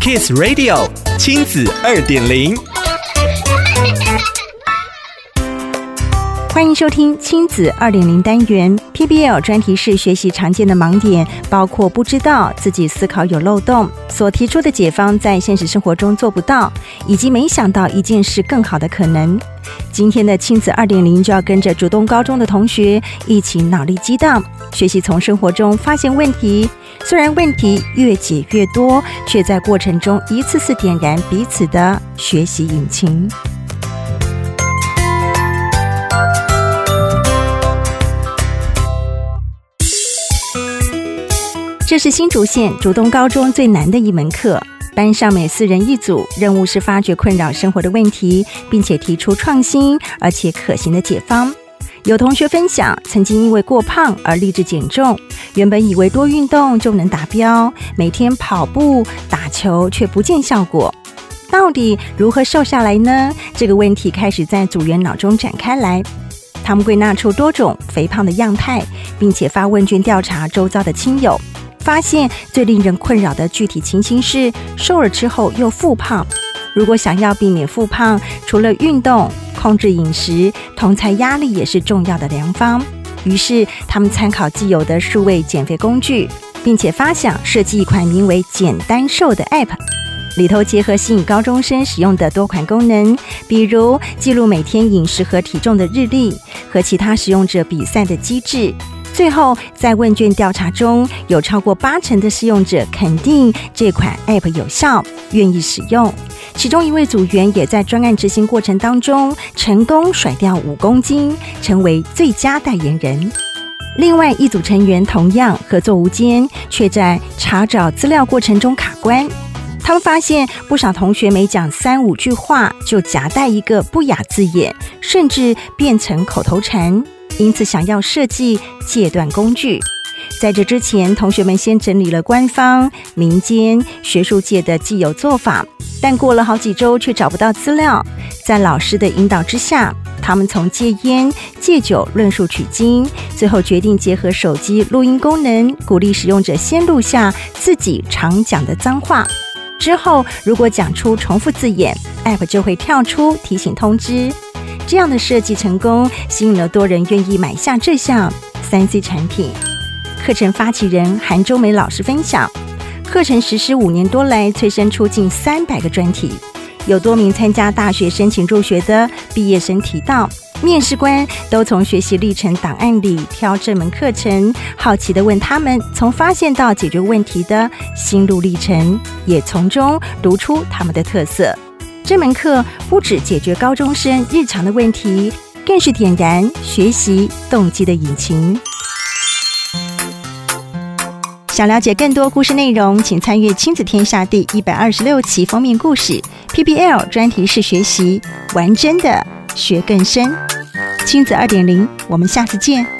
Kiss Radio 亲子二点零，欢迎收听亲子二点零单元。PBL 专题式学习常见的盲点，包括不知道自己思考有漏洞，所提出的解方在现实生活中做不到，以及没想到一件事更好的可能。今天的亲子二点零就要跟着主动高中的同学一起脑力激荡，学习从生活中发现问题。虽然问题越解越多，却在过程中一次次点燃彼此的学习引擎。是新竹县竹东高中最难的一门课。班上每四人一组，任务是发掘困扰生活的问题，并且提出创新而且可行的解方。有同学分享，曾经因为过胖而立志减重，原本以为多运动就能达标，每天跑步、打球却不见效果。到底如何瘦下来呢？这个问题开始在组员脑中展开来。他们归纳出多种肥胖的样态，并且发问卷调查周遭的亲友，发现最令人困扰的具体情形是瘦了之后又复胖。如果想要避免复胖，除了运动，控制饮食，同侪压力也是重要的良方。于是，他们参考既有的数位减肥工具，并且发想设计一款名为“简单瘦”的 App，里头结合吸引高中生使用的多款功能，比如记录每天饮食和体重的日历，和其他使用者比赛的机制。最后，在问卷调查中，有超过八成的试用者肯定这款 App 有效，愿意使用。其中一位组员也在专案执行过程当中成功甩掉五公斤，成为最佳代言人。另外一组成员同样合作无间，却在查找资料过程中卡关。他们发现不少同学每讲三五句话就夹带一个不雅字眼，甚至变成口头禅，因此想要设计戒断工具。在这之前，同学们先整理了官方、民间、学术界的既有做法。但过了好几周，却找不到资料。在老师的引导之下，他们从戒烟、戒酒论述取经，最后决定结合手机录音功能，鼓励使用者先录下自己常讲的脏话。之后，如果讲出重复字眼，App 就会跳出提醒通知。这样的设计成功，吸引了多人愿意买下这项 3C 产品。课程发起人韩周梅老师分享。课程实施五年多来，催生出近三百个专题。有多名参加大学申请入学的毕业生提到，面试官都从学习历程档案里挑这门课程，好奇地问他们从发现到解决问题的心路历程，也从中读出他们的特色。这门课不只解决高中生日常的问题，更是点燃学习动机的引擎。想了解更多故事内容，请参阅《亲子天下》第一百二十六期封面故事 PBL 专题式学习，玩真的学更深。亲子二点零，我们下次见。